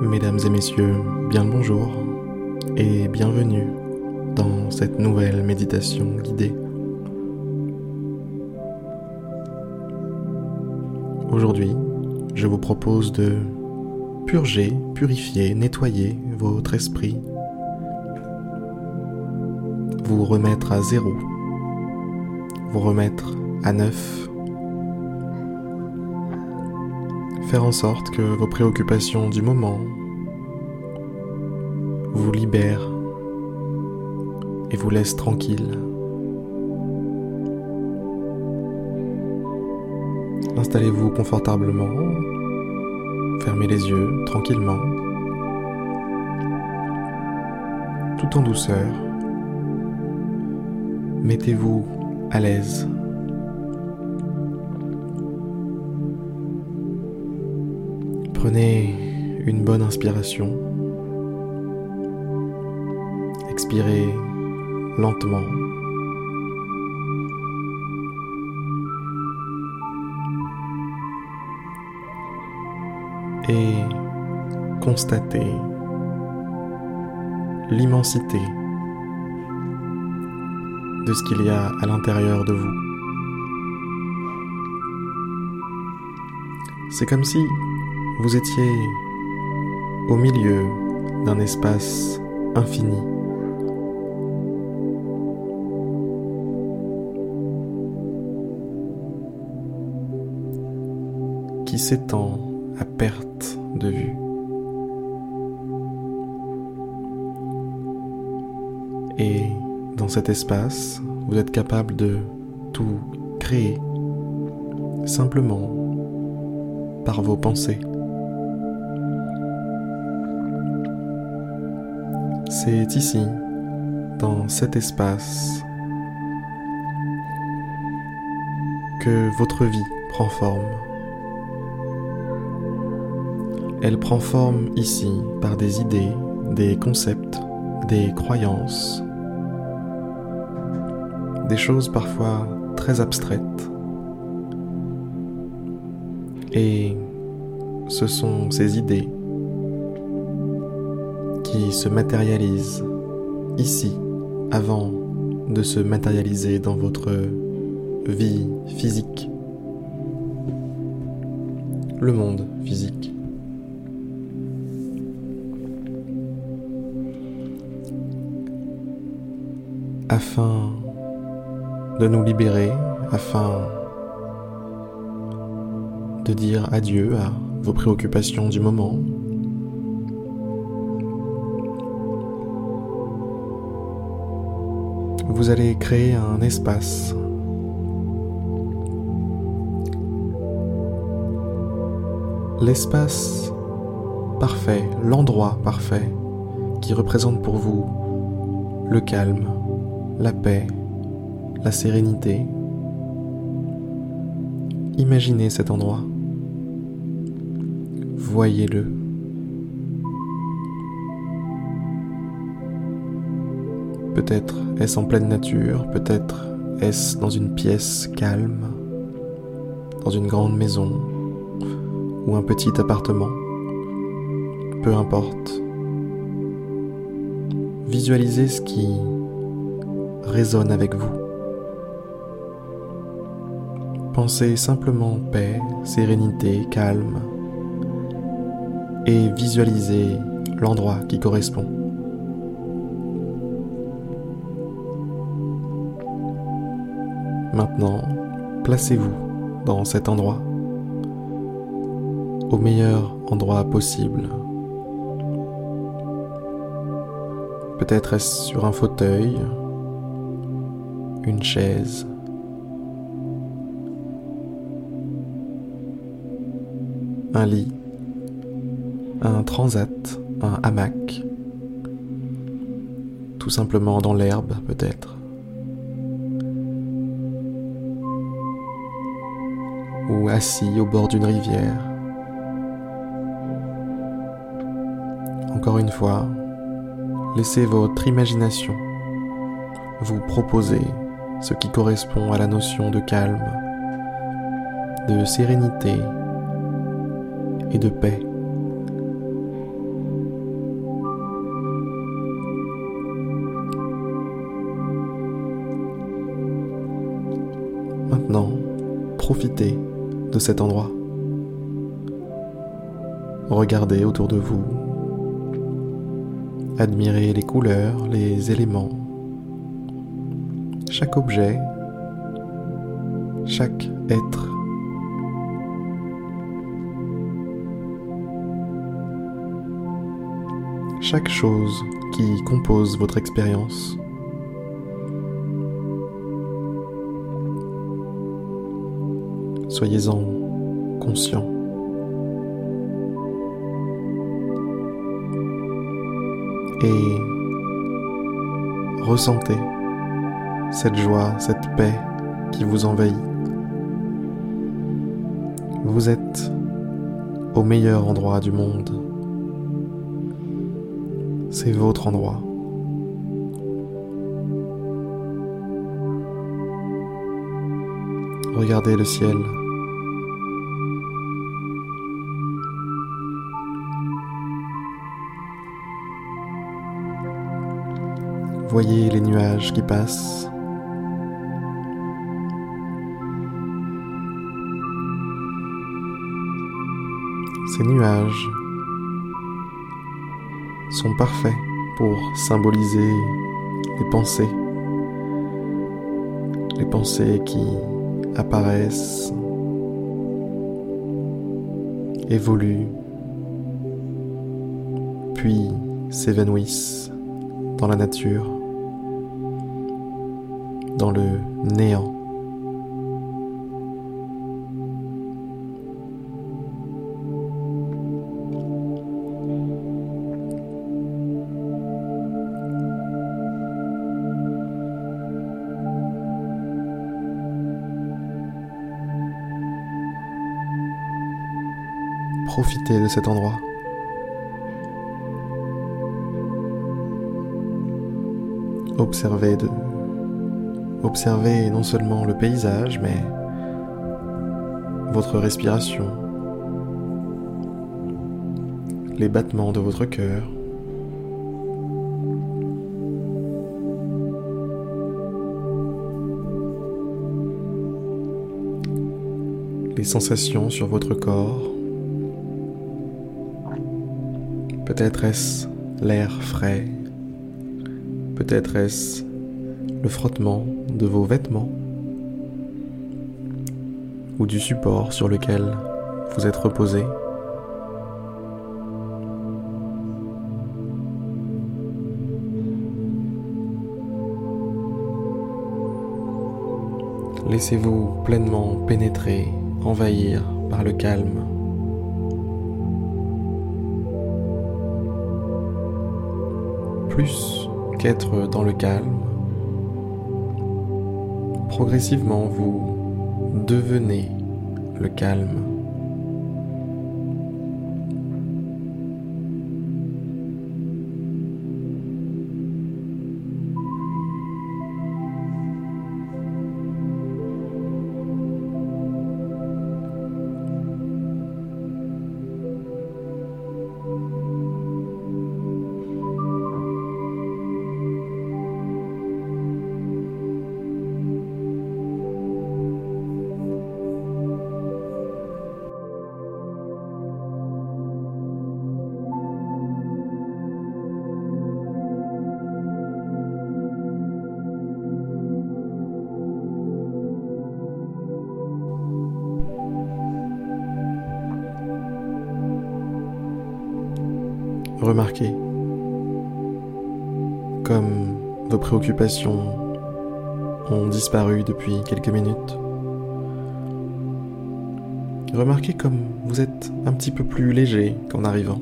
Mesdames et messieurs, bien le bonjour et bienvenue dans cette nouvelle méditation guidée. Aujourd'hui, je vous propose de purger, purifier, nettoyer votre esprit, vous remettre à zéro, vous remettre à neuf, faire en sorte que vos préoccupations du moment vous libèrent et vous laissent tranquille. Installez-vous confortablement, fermez les yeux tranquillement, tout en douceur. Mettez-vous à l'aise. Prenez une bonne inspiration. Expirez lentement. Et constatez l'immensité de ce qu'il y a à l'intérieur de vous. C'est comme si vous étiez au milieu d'un espace infini. qui s'étend à perte de vue. Et dans cet espace, vous êtes capable de tout créer simplement par vos pensées. C'est ici, dans cet espace, que votre vie prend forme. Elle prend forme ici par des idées, des concepts, des croyances, des choses parfois très abstraites. Et ce sont ces idées se matérialisent ici avant de se matérialiser dans votre vie physique, le monde physique. Afin de nous libérer afin de dire adieu à vos préoccupations du moment. Vous allez créer un espace l'espace parfait, l'endroit parfait qui représente pour vous le calme, la paix, la sérénité. Imaginez cet endroit. Voyez-le. Peut-être est-ce en pleine nature, peut-être est-ce dans une pièce calme, dans une grande maison ou un petit appartement. Peu importe. Visualisez ce qui résonne avec vous. Pensez simplement paix, sérénité, calme et visualisez l'endroit qui correspond. Maintenant, placez-vous dans cet endroit, au meilleur endroit possible. Peut-être est-ce sur un fauteuil, une chaise, un lit, un transat, un hamac, tout simplement dans l'herbe peut-être. assis au bord d'une rivière. Encore une fois, laissez votre imagination vous proposer ce qui correspond à la notion de calme, de sérénité et de paix. Maintenant, profitez de cet endroit. Regardez autour de vous. Admirez les couleurs, les éléments, chaque objet, chaque être. Chaque chose qui compose votre expérience. Soyez-en conscient. Et ressentez cette joie, cette paix qui vous envahit. Vous êtes au meilleur endroit du monde. C'est votre endroit. Regardez le ciel. Voyez les nuages qui passent. Ces nuages sont parfaits pour symboliser les pensées, les pensées qui apparaissent, évoluent, puis s'évanouissent dans la nature, dans le néant. Profitez de cet endroit. Observez de observez non seulement le paysage mais votre respiration, les battements de votre cœur. les sensations sur votre corps. Peut-être est-ce l'air frais, peut-être est-ce le frottement de vos vêtements ou du support sur lequel vous êtes reposé. Laissez-vous pleinement pénétrer, envahir par le calme. plus qu'être dans le calme, progressivement vous devenez le calme. Remarquez comme vos préoccupations ont disparu depuis quelques minutes. Remarquez comme vous êtes un petit peu plus léger qu'en arrivant.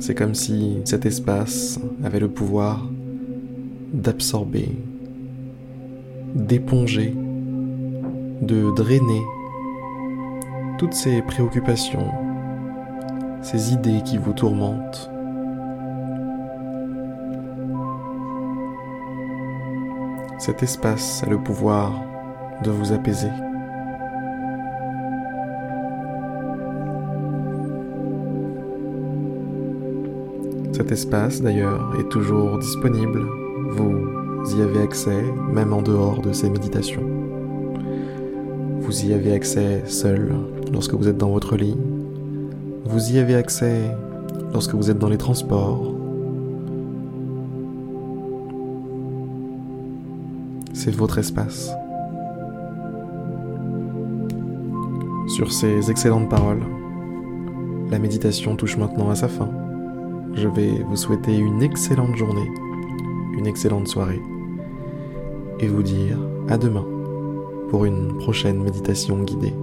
C'est comme si cet espace avait le pouvoir d'absorber, d'éponger, de drainer toutes ces préoccupations, ces idées qui vous tourmentent. Cet espace a le pouvoir de vous apaiser. Cet espace d'ailleurs est toujours disponible. Vous y avez accès même en dehors de ces méditations. Vous y avez accès seul lorsque vous êtes dans votre lit. Vous y avez accès lorsque vous êtes dans les transports. C'est votre espace. Sur ces excellentes paroles, la méditation touche maintenant à sa fin. Je vais vous souhaiter une excellente journée, une excellente soirée, et vous dire à demain pour une prochaine méditation guidée.